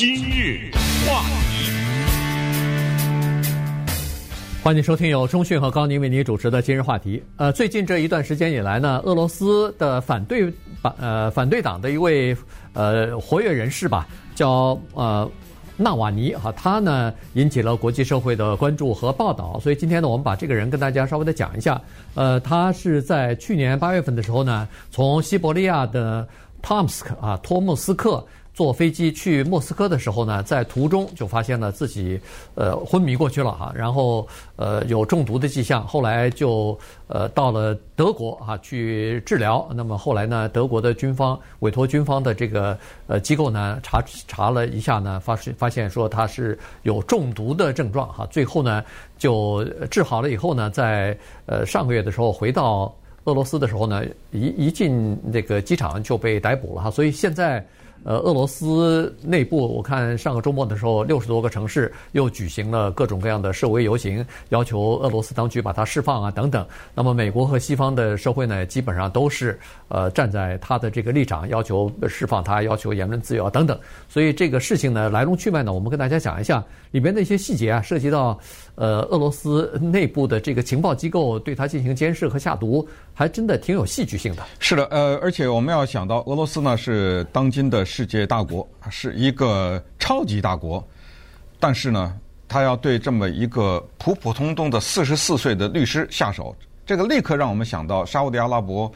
今日话题，欢迎收听由中讯和高宁为您主持的今日话题。呃，最近这一段时间以来呢，俄罗斯的反对反呃反对党的一位呃活跃人士吧，叫呃。纳瓦尼哈，他呢引起了国际社会的关注和报道，所以今天呢，我们把这个人跟大家稍微的讲一下。呃，他是在去年八月份的时候呢，从西伯利亚的托姆斯克啊托木斯克。坐飞机去莫斯科的时候呢，在途中就发现了自己呃昏迷过去了哈，然后呃有中毒的迹象，后来就呃到了德国啊去治疗。那么后来呢，德国的军方委托军方的这个呃机构呢查查了一下呢，发现发现说他是有中毒的症状哈。最后呢就治好了以后呢，在呃上个月的时候回到俄罗斯的时候呢，一一进那个机场就被逮捕了哈，所以现在。呃，俄罗斯内部，我看上个周末的时候，六十多个城市又举行了各种各样的示威游行，要求俄罗斯当局把他释放啊等等。那么，美国和西方的社会呢，基本上都是呃站在他的这个立场，要求释放他，要求言论自由啊等等。所以这个事情呢，来龙去脉呢，我们跟大家讲一下里边的一些细节啊，涉及到呃俄罗斯内部的这个情报机构对他进行监视和下毒，还真的挺有戏剧性的。是的，呃，而且我们要想到俄罗斯呢是当今的。世界大国是一个超级大国，但是呢，他要对这么一个普普通通的四十四岁的律师下手，这个立刻让我们想到沙乌地阿拉伯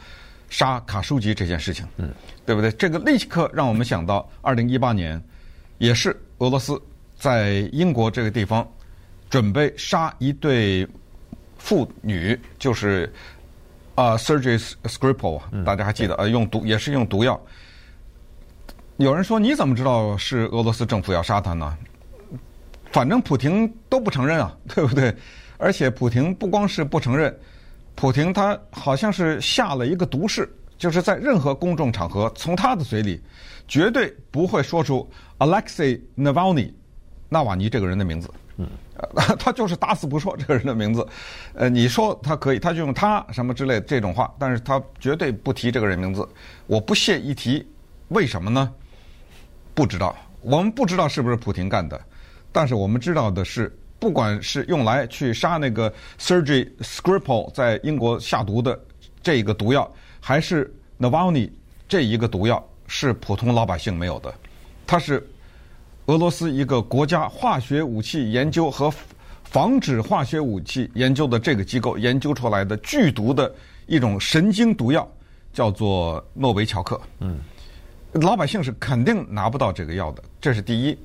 杀卡舒吉这件事情，嗯，对不对？这个立刻让我们想到二零一八年，也是俄罗斯在英国这个地方准备杀一对妇女，就是啊，Sergei Skripal，大家还记得呃，用毒也是用毒药。有人说：“你怎么知道是俄罗斯政府要杀他呢？反正普京都不承认啊，对不对？而且普京不光是不承认，普京他好像是下了一个毒誓，就是在任何公众场合，从他的嘴里绝对不会说出 Alexei Navalny 纳瓦尼这个人的名字。嗯，他就是打死不说这个人的名字。呃，你说他可以，他就用他什么之类这种话，但是他绝对不提这个人名字。我不屑一提，为什么呢？”不知道，我们不知道是不是普廷干的，但是我们知道的是，不管是用来去杀那个 Sergey Skripal 在英国下毒的这一个毒药，还是 Navalny 这一个毒药，是普通老百姓没有的。它是俄罗斯一个国家化学武器研究和防止化学武器研究的这个机构研究出来的剧毒的一种神经毒药，叫做诺维乔克。嗯。老百姓是肯定拿不到这个药的，这是第一。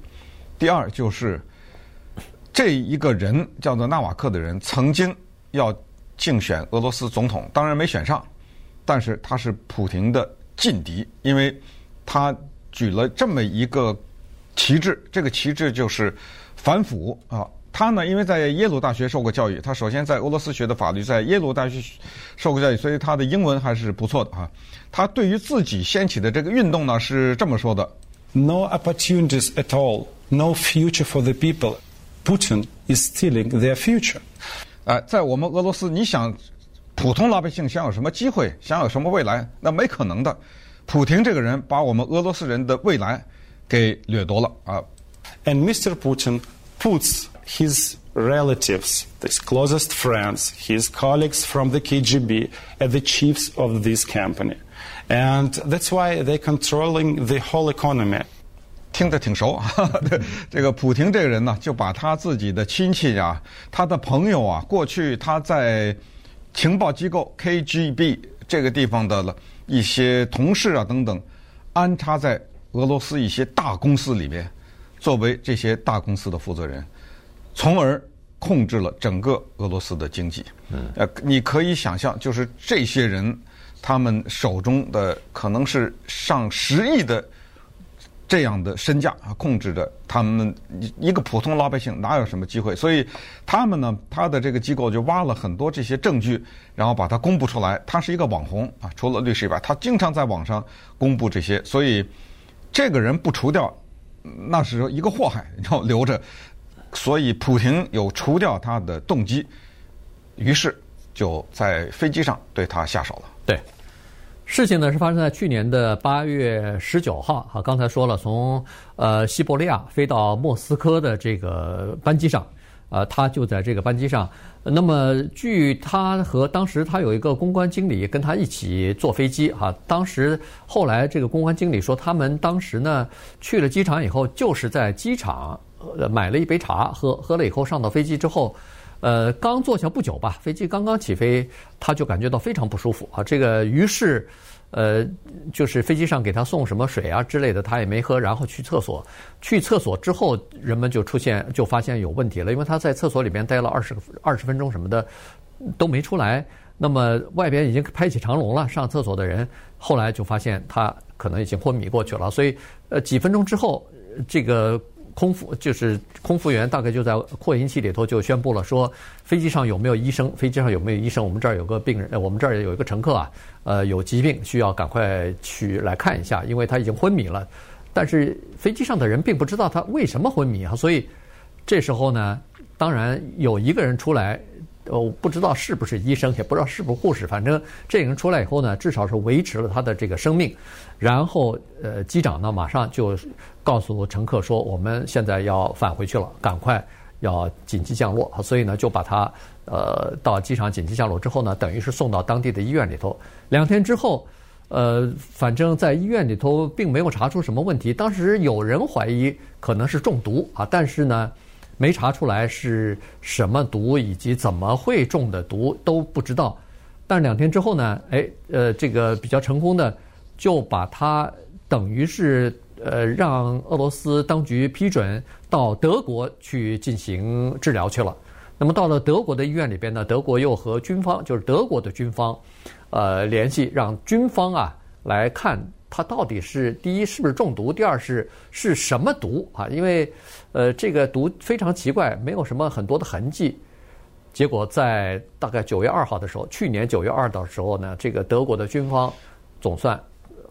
第二就是这一个人叫做纳瓦克的人，曾经要竞选俄罗斯总统，当然没选上，但是他是普廷的劲敌，因为他举了这么一个旗帜，这个旗帜就是反腐啊。他呢，因为在耶鲁大学受过教育，他首先在俄罗斯学的法律，在耶鲁大学受过教育，所以他的英文还是不错的哈。他对于自己掀起的这个运动呢，是这么说的：“No opportunities at all, no future for the people. Putin is stealing their future。”哎，在我们俄罗斯，你想普通老百姓想有什么机会，想有什么未来，那没可能的。普廷这个人把我们俄罗斯人的未来给掠夺了啊！And Mr. Putin puts his relatives, his closest friends, his colleagues from the KGB, as the chiefs of this company. And that's why they're controlling the whole economy. 听着挺熟，这个普廷这个人呢，就把他自己的亲戚啊、他的朋友啊，过去他在情报机构 KGB 这个地方的一些同事啊等等，安插在俄罗斯一些大公司里面，作为这些大公司的负责人。 从而控制了整个俄罗斯的经济。呃，你可以想象，就是这些人，他们手中的可能是上十亿的这样的身价啊，控制着他们一个普通老百姓哪有什么机会？所以他们呢，他的这个机构就挖了很多这些证据，然后把它公布出来。他是一个网红啊，除了律师以外，他经常在网上公布这些。所以这个人不除掉，那是一个祸害，然后留着。所以，普廷有除掉他的动机，于是就在飞机上对他下手了。对，事情呢是发生在去年的八月十九号，哈，刚才说了，从呃西伯利亚飞到莫斯科的这个班机上，呃，他就在这个班机上。那么据他和当时他有一个公关经理跟他一起坐飞机，哈，当时后来这个公关经理说，他们当时呢去了机场以后，就是在机场呃买了一杯茶喝，喝了以后上到飞机之后。呃，刚坐下不久吧，飞机刚刚起飞，他就感觉到非常不舒服啊。这个于是，呃，就是飞机上给他送什么水啊之类的，他也没喝，然后去厕所。去厕所之后，人们就出现就发现有问题了，因为他在厕所里边待了二十二十分钟什么的都没出来。那么外边已经排起长龙了，上厕所的人后来就发现他可能已经昏迷过去了。所以，呃，几分钟之后，这个。空服就是空服员，大概就在扩音器里头就宣布了，说飞机上有没有医生？飞机上有没有医生？我们这儿有个病人，我们这儿有一个乘客啊，呃，有疾病需要赶快去来看一下，因为他已经昏迷了。但是飞机上的人并不知道他为什么昏迷啊，所以这时候呢，当然有一个人出来。我不知道是不是医生，也不知道是不是护士，反正这人出来以后呢，至少是维持了他的这个生命。然后，呃，机长呢马上就告诉乘客说，我们现在要返回去了，赶快要紧急降落。所以呢，就把他呃到机场紧急降落之后呢，等于是送到当地的医院里头。两天之后，呃，反正在医院里头并没有查出什么问题。当时有人怀疑可能是中毒啊，但是呢。没查出来是什么毒，以及怎么会中的毒都不知道。但两天之后呢，哎，呃，这个比较成功的就把他等于是呃让俄罗斯当局批准到德国去进行治疗去了。那么到了德国的医院里边呢，德国又和军方，就是德国的军方，呃，联系，让军方啊来看。他到底是第一是不是中毒？第二是是什么毒啊？因为，呃，这个毒非常奇怪，没有什么很多的痕迹。结果在大概九月二号的时候，去年九月二的时候呢，这个德国的军方总算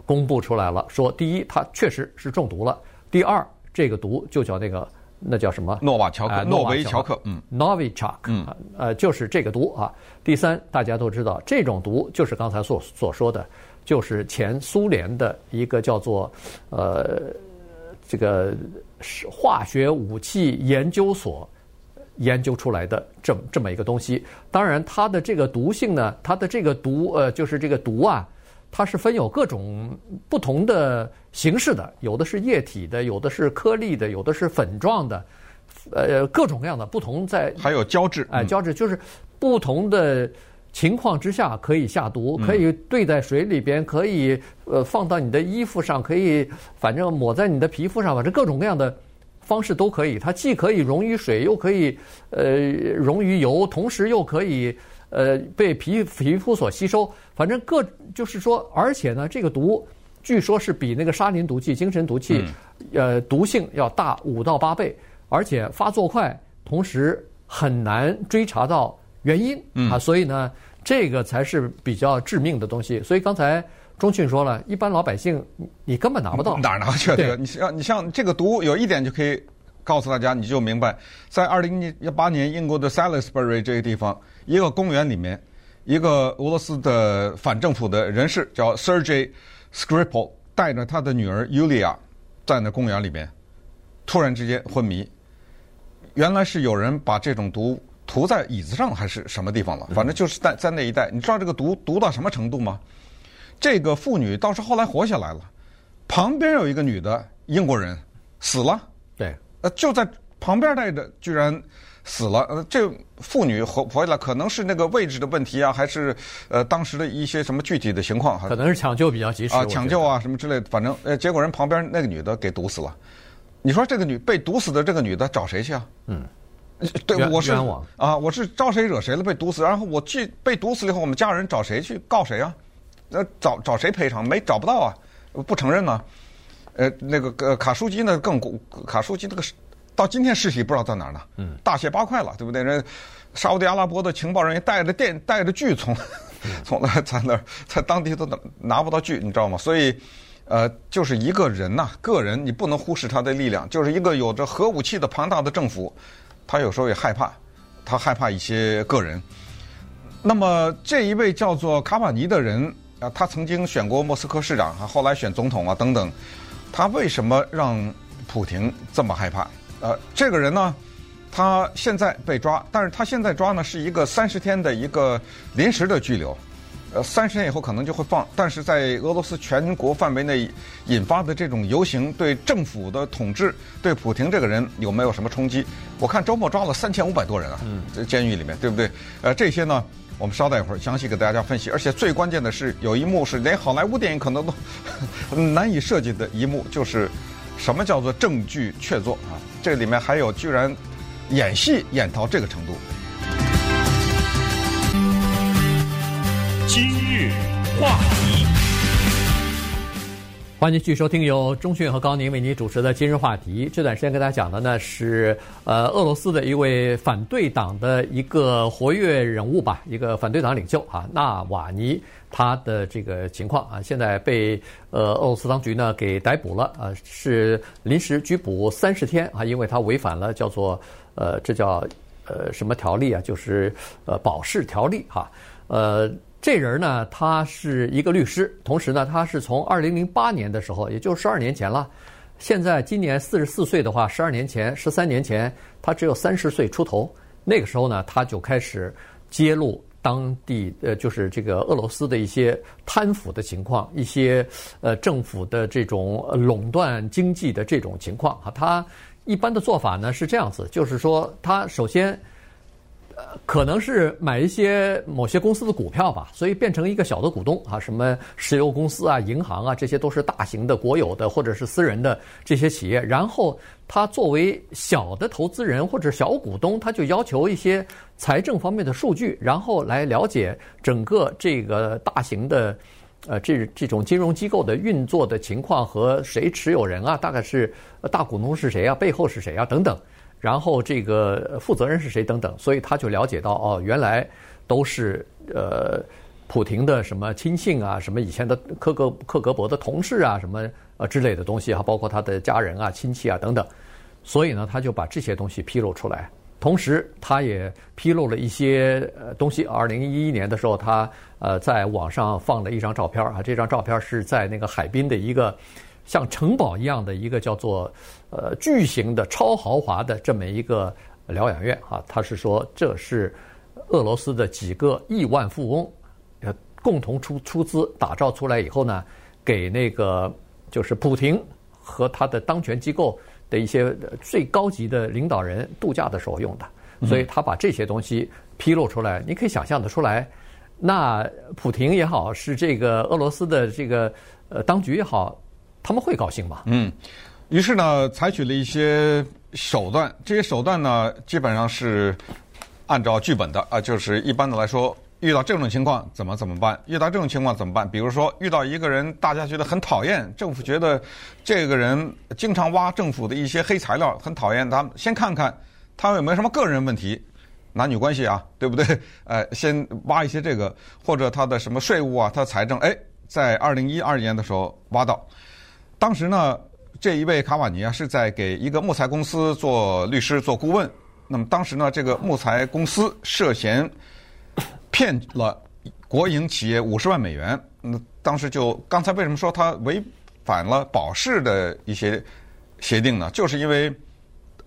公布出来了，说第一，他确实是中毒了；第二，这个毒就叫那个那叫什么？诺瓦乔克，诺维乔克，嗯，Novichok，嗯，呃，就是这个毒啊。第三，大家都知道，这种毒就是刚才所所说的。就是前苏联的一个叫做呃这个化学武器研究所研究出来的这么这么一个东西。当然，它的这个毒性呢，它的这个毒呃，就是这个毒啊，它是分有各种不同的形式的，有的是液体的，有的是颗粒的，有的是粉状的，呃，各种各样的不同在。还有胶质，哎，胶质就是不同的。情况之下可以下毒，可以兑在水里边，可以呃放到你的衣服上，可以反正抹在你的皮肤上，反正各种各样的方式都可以。它既可以溶于水，又可以呃溶于油，同时又可以呃被皮皮肤所吸收。反正各就是说，而且呢，这个毒据说是比那个沙林毒气、精神毒气呃毒性要大五到八倍，而且发作快，同时很难追查到。原因啊，所以呢，这个才是比较致命的东西。所以刚才钟迅说了，一般老百姓你根本拿不到，哪拿去？这个你像你像这个毒，有一点就可以告诉大家，你就明白，在二零一八年英国的 Salisbury 这个地方，一个公园里面，一个俄罗斯的反政府的人士叫 Sergey Skripal，带着他的女儿 Yulia 在那公园里面，突然之间昏迷。原来是有人把这种毒。涂在椅子上还是什么地方了？反正就是在在那一带。你知道这个毒毒到什么程度吗？这个妇女倒是后来活下来了，旁边有一个女的英国人死了。对，呃，就在旁边待着居然死了。呃，这妇女活活下来，可能是那个位置的问题啊，还是呃当时的一些什么具体的情况？可能是抢救比较及时啊，抢救啊什么之类的。反正呃，结果人旁边那个女的给毒死了。你说这个女被毒死的这个女的找谁去啊？嗯。对，我是啊，我是招谁惹谁了，被毒死。然后我去被毒死了以后，我们家人找谁去告谁啊？那找找谁赔偿？没找不到啊，不承认呢。呃，那个呃卡舒基呢更卡舒基那个到今天尸体不知道在哪儿呢。嗯，大卸八块了，对不对？人沙乌地阿拉伯的情报人员带着电带着锯从从那在那儿在当地都拿拿不到锯，你知道吗？所以呃，就是一个人呐，个人你不能忽视他的力量，就是一个有着核武器的庞大的政府。他有时候也害怕，他害怕一些个人。那么这一位叫做卡瓦尼的人，啊，他曾经选过莫斯科市长啊，后来选总统啊等等，他为什么让普廷这么害怕？呃，这个人呢，他现在被抓，但是他现在抓呢是一个三十天的一个临时的拘留，呃，三十天以后可能就会放。但是在俄罗斯全国范围内引发的这种游行，对政府的统治，对普廷这个人有没有什么冲击？我看周末抓了三千五百多人啊，在监狱里面，对不对？呃，这些呢，我们稍待一会儿详细给大家分析。而且最关键的是，有一幕是连好莱坞电影可能都 难以设计的一幕，就是什么叫做证据确凿啊？这里面还有居然。演戏演到这个程度。话题，欢迎继续收听由中讯和高宁为您主持的今日话题。这段时间跟大家讲的呢是呃俄罗斯的一位反对党的一个活跃人物吧，一个反对党领袖啊纳瓦尼他的这个情况啊，现在被呃俄罗斯当局呢给逮捕了啊，是临时拘捕三十天啊，因为他违反了叫做。呃，这叫呃什么条例啊？就是呃保释条例哈。呃，这人呢，他是一个律师，同时呢，他是从二零零八年的时候，也就是十二年前了。现在今年四十四岁的话，十二年前、十三年前，他只有三十岁出头。那个时候呢，他就开始揭露当地呃，就是这个俄罗斯的一些贪腐的情况，一些呃政府的这种垄断经济的这种情况哈，他。一般的做法呢是这样子，就是说他首先，可能是买一些某些公司的股票吧，所以变成一个小的股东啊，什么石油公司啊、银行啊，这些都是大型的国有的或者是私人的这些企业。然后他作为小的投资人或者小股东，他就要求一些财政方面的数据，然后来了解整个这个大型的。呃，这这种金融机构的运作的情况和谁持有人啊，大概是大股东是谁啊，背后是谁啊等等，然后这个负责人是谁等等，所以他就了解到哦，原来都是呃普廷的什么亲信啊，什么以前的克格克格勃的同事啊，什么呃之类的东西啊，包括他的家人啊、亲戚啊等等，所以呢，他就把这些东西披露出来。同时，他也披露了一些呃东西。二零一一年的时候，他呃在网上放了一张照片啊，这张照片是在那个海滨的一个像城堡一样的一个叫做呃巨型的超豪华的这么一个疗养院啊。他是说这是俄罗斯的几个亿万富翁呃共同出出资打造出来以后呢，给那个就是普廷和他的当权机构。的一些最高级的领导人度假的时候用的，所以他把这些东西披露出来，你可以想象得出来，那普廷也好，是这个俄罗斯的这个呃当局也好，他们会高兴吗？嗯，于是呢，采取了一些手段，这些手段呢，基本上是按照剧本的啊，就是一般的来说。遇到这种情况怎么怎么办？遇到这种情况怎么办？比如说遇到一个人，大家觉得很讨厌，政府觉得这个人经常挖政府的一些黑材料，很讨厌。他们先看看他有没有什么个人问题，男女关系啊，对不对？呃，先挖一些这个，或者他的什么税务啊，他财政。哎，在二零一二年的时候挖到，当时呢，这一位卡瓦尼啊是在给一个木材公司做律师、做顾问。那么当时呢，这个木材公司涉嫌。骗了国营企业五十万美元，那当时就刚才为什么说他违反了保释的一些协定呢？就是因为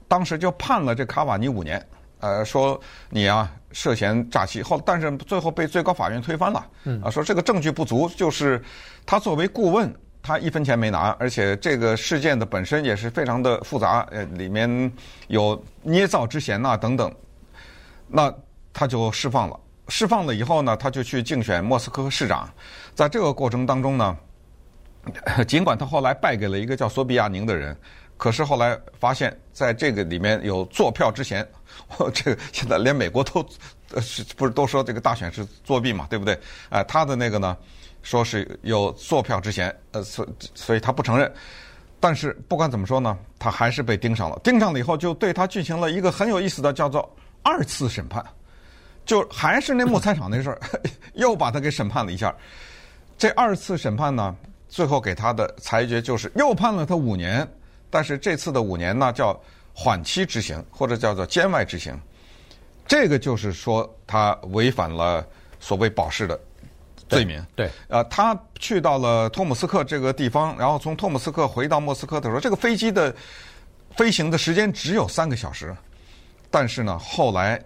当时就判了这卡瓦尼五年，呃，说你啊涉嫌诈欺，后但是最后被最高法院推翻了，啊，说这个证据不足，就是他作为顾问，他一分钱没拿，而且这个事件的本身也是非常的复杂，呃，里面有捏造之嫌呐等等，那他就释放了。释放了以后呢，他就去竞选莫斯科市长。在这个过程当中呢，尽管他后来败给了一个叫索比亚宁的人，可是后来发现，在这个里面有作票之嫌。我这个现在连美国都 呃是不是都说这个大选是作弊嘛？对不对？哎，他的那个呢，说是有作票之嫌，呃，所所以他不承认。但是不管怎么说呢，他还是被盯上了。盯上了以后，就对他进行了一个很有意思的叫做二次审判。就还是那木材厂那事儿，又把他给审判了一下。这二次审判呢，最后给他的裁决就是又判了他五年，但是这次的五年呢叫缓期执行，或者叫做监外执行。这个就是说他违反了所谓保释的罪名。对，呃，他去到了托姆斯克这个地方，然后从托姆斯克回到莫斯科的时候，这个飞机的飞行的时间只有三个小时，但是呢，后来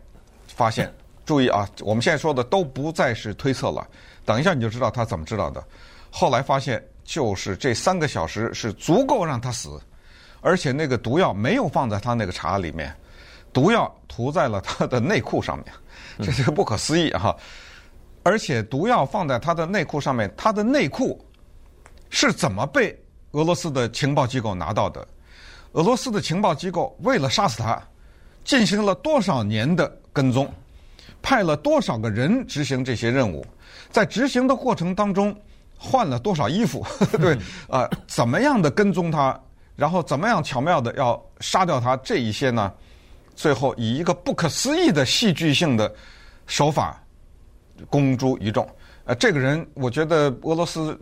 发现，注意啊，我们现在说的都不再是推测了，等一下你就知道他怎么知道的。后来发现，就是这三个小时是足够让他死，而且那个毒药没有放在他那个茶里面，毒药涂在了他的内裤上面，这是不可思议哈。而且毒药放在他的内裤上面，他的内裤是怎么被俄罗斯的情报机构拿到的？俄罗斯的情报机构为了杀死他，进行了多少年的跟踪，派了多少个人执行这些任务，在执行的过程当中换了多少衣服？对，呃，怎么样的跟踪他，然后怎么样巧妙的要杀掉他？这一些呢，最后以一个不可思议的戏剧性的手法。公诸于众，呃，这个人我觉得俄罗斯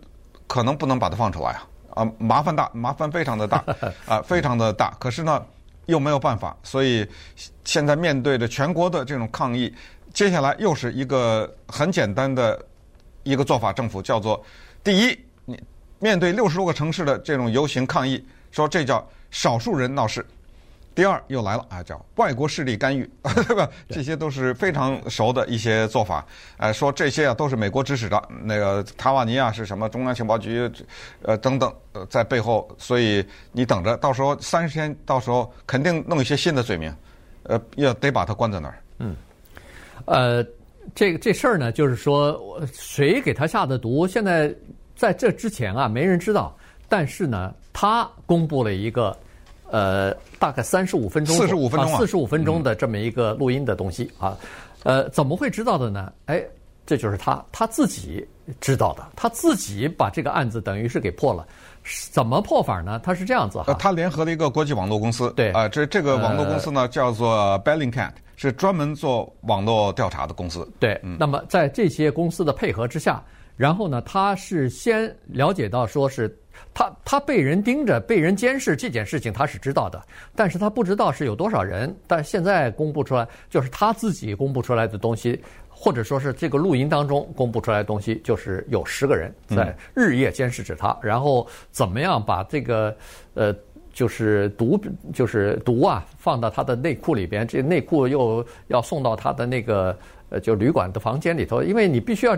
可能不能把他放出来啊，啊，麻烦大，麻烦非常的大，啊，非常的大。可是呢，又没有办法，所以现在面对着全国的这种抗议，接下来又是一个很简单的一个做法，政府叫做：第一，你面对六十多个城市的这种游行抗议，说这叫少数人闹事。第二又来了啊，叫外国势力干预，对吧？这些都是非常熟的一些做法。呃，说这些啊都是美国指使的，那个塔瓦尼亚是什么中央情报局，呃等等，呃在背后。所以你等着，到时候三十天，到时候肯定弄一些新的罪名，呃，要得把他关在那儿。嗯，呃，这个这事儿呢，就是说谁给他下的毒，现在在这之前啊，没人知道。但是呢，他公布了一个。呃，大概三十五分钟，四十五分钟啊，四十五分钟的这么一个录音的东西啊，呃，怎么会知道的呢？哎，这就是他他自己知道的，他自己把这个案子等于是给破了。怎么破法呢？他是这样子哈，他联合了一个国际网络公司，对啊，这这个网络公司呢叫做 Bellingcat，是专门做网络调查的公司。对，那么在这些公司的配合之下，然后呢，他是先了解到说是。他他被人盯着，被人监视这件事情他是知道的，但是他不知道是有多少人。但现在公布出来，就是他自己公布出来的东西，或者说是这个录音当中公布出来的东西，就是有十个人在日夜监视着他，然后怎么样把这个呃，就是毒，就是毒啊，放到他的内裤里边，这内裤又要送到他的那个呃，就旅馆的房间里头，因为你必须要。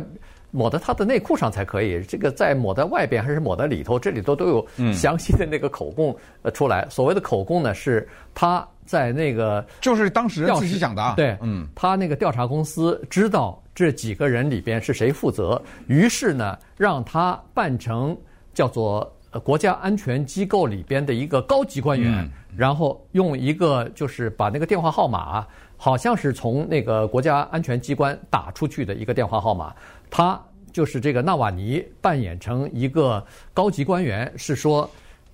抹在他的内裤上才可以，这个在抹在外边还是抹在里头，这里头都有详细的那个口供呃出来。所谓的口供呢，是他在那个就是当事人自己讲的啊。对，嗯，他那个调查公司知道这几个人里边是谁负责，于是呢，让他扮成叫做国家安全机构里边的一个高级官员，然后用一个就是把那个电话号码，好像是从那个国家安全机关打出去的一个电话号码。他就是这个纳瓦尼扮演成一个高级官员，是说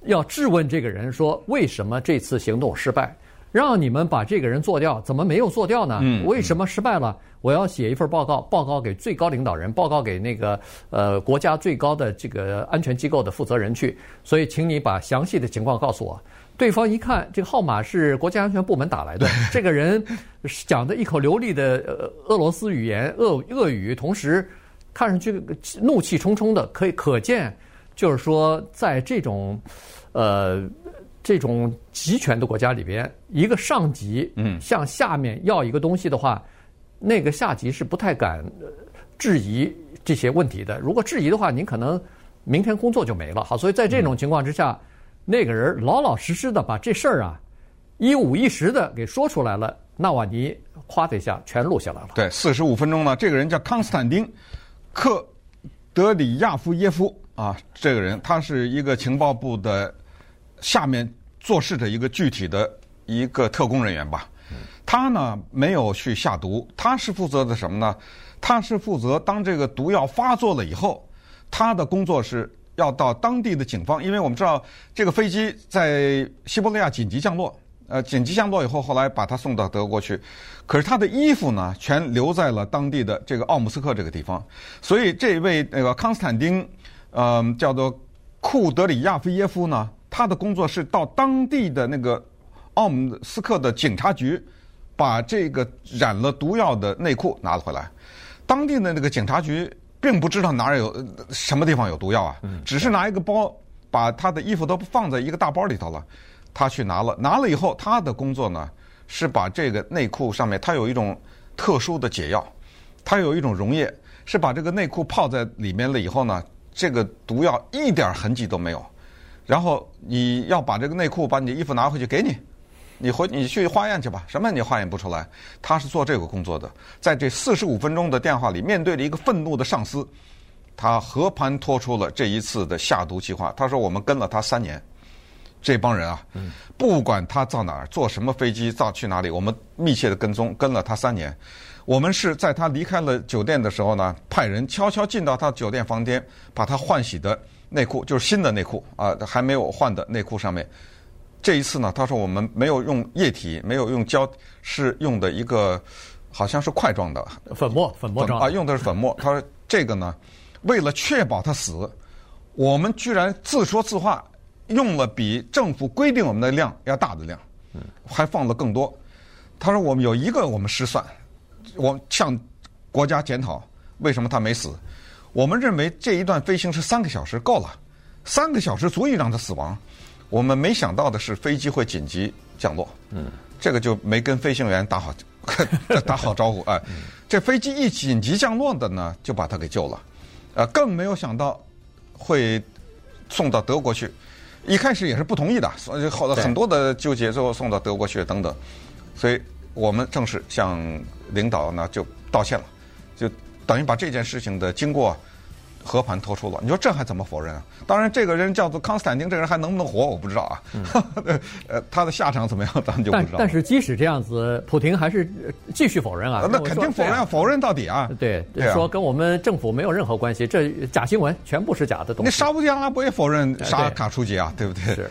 要质问这个人说，为什么这次行动失败，让你们把这个人做掉，怎么没有做掉呢？为什么失败了？我要写一份报告，报告给最高领导人，报告给那个呃国家最高的这个安全机构的负责人去。所以，请你把详细的情况告诉我。对方一看，这个号码是国家安全部门打来的，这个人讲的一口流利的俄罗斯语言、俄俄语，同时。看上去怒气冲冲的，可以可见，就是说，在这种，呃，这种集权的国家里边，一个上级嗯向下面要一个东西的话，那个下级是不太敢质疑这些问题的。如果质疑的话，您可能明天工作就没了。好，所以在这种情况之下，那个人老老实实的把这事儿啊一五一十的给说出来了，纳瓦尼咵的一下全录下来了。对，四十五分钟呢，这个人叫康斯坦丁。克德里亚夫耶夫啊，这个人他是一个情报部的下面做事的一个具体的一个特工人员吧。他呢没有去下毒，他是负责的什么呢？他是负责当这个毒药发作了以后，他的工作是要到当地的警方，因为我们知道这个飞机在西伯利亚紧急降落。呃，紧急降落以后，后来把他送到德国去，可是他的衣服呢，全留在了当地的这个奥姆斯克这个地方。所以这位那个康斯坦丁，呃，叫做库德里亚菲耶夫呢，他的工作是到当地的那个奥姆斯克的警察局，把这个染了毒药的内裤拿了回来。当地的那个警察局并不知道哪儿有什么地方有毒药啊，只是拿一个包把他的衣服都放在一个大包里头了，他去拿了，拿了以后他的工作呢是把这个内裤上面他有一种特殊的解药，他有一种溶液，是把这个内裤泡在里面了以后呢，这个毒药一点痕迹都没有，然后你要把这个内裤把你的衣服拿回去给你。你回你去化验去吧，什么你化验不出来？他是做这个工作的，在这四十五分钟的电话里，面对着一个愤怒的上司，他和盘托出了这一次的下毒计划。他说：“我们跟了他三年，这帮人啊，不管他到哪儿，坐什么飞机，到去哪里，我们密切的跟踪，跟了他三年。我们是在他离开了酒店的时候呢，派人悄悄进到他酒店房间，把他换洗的内裤，就是新的内裤啊，还没有换的内裤上面。”这一次呢，他说我们没有用液体，没有用胶，是用的一个好像是块状的粉末，粉末状啊，用的是粉末。他说这个呢，为了确保他死，我们居然自说自话，用了比政府规定我们的量要大的量，还放了更多。他说我们有一个我们失算，我向国家检讨为什么他没死。我们认为这一段飞行是三个小时够了，三个小时足以让他死亡。我们没想到的是，飞机会紧急降落。嗯，这个就没跟飞行员打好 打好招呼哎。这飞机一紧急降落的呢，就把他给救了。呃，更没有想到会送到德国去。一开始也是不同意的，所以好多很多的纠结，最后送到德国去等等。所以我们正式向领导呢就道歉了，就等于把这件事情的经过。和盘托出了，你说这还怎么否认啊？当然，这个人叫做康斯坦丁，这个人还能不能活，我不知道啊。嗯、呃，他的下场怎么样，咱们就不知道但。但是即使这样子，普廷还是继续否认啊。那肯定否认，否认到底啊。对，对啊、说跟我们政府没有任何关系，这假新闻全部是假的东西。那沙乌地阿拉伯也否认杀卡舒吉啊，对不对？是。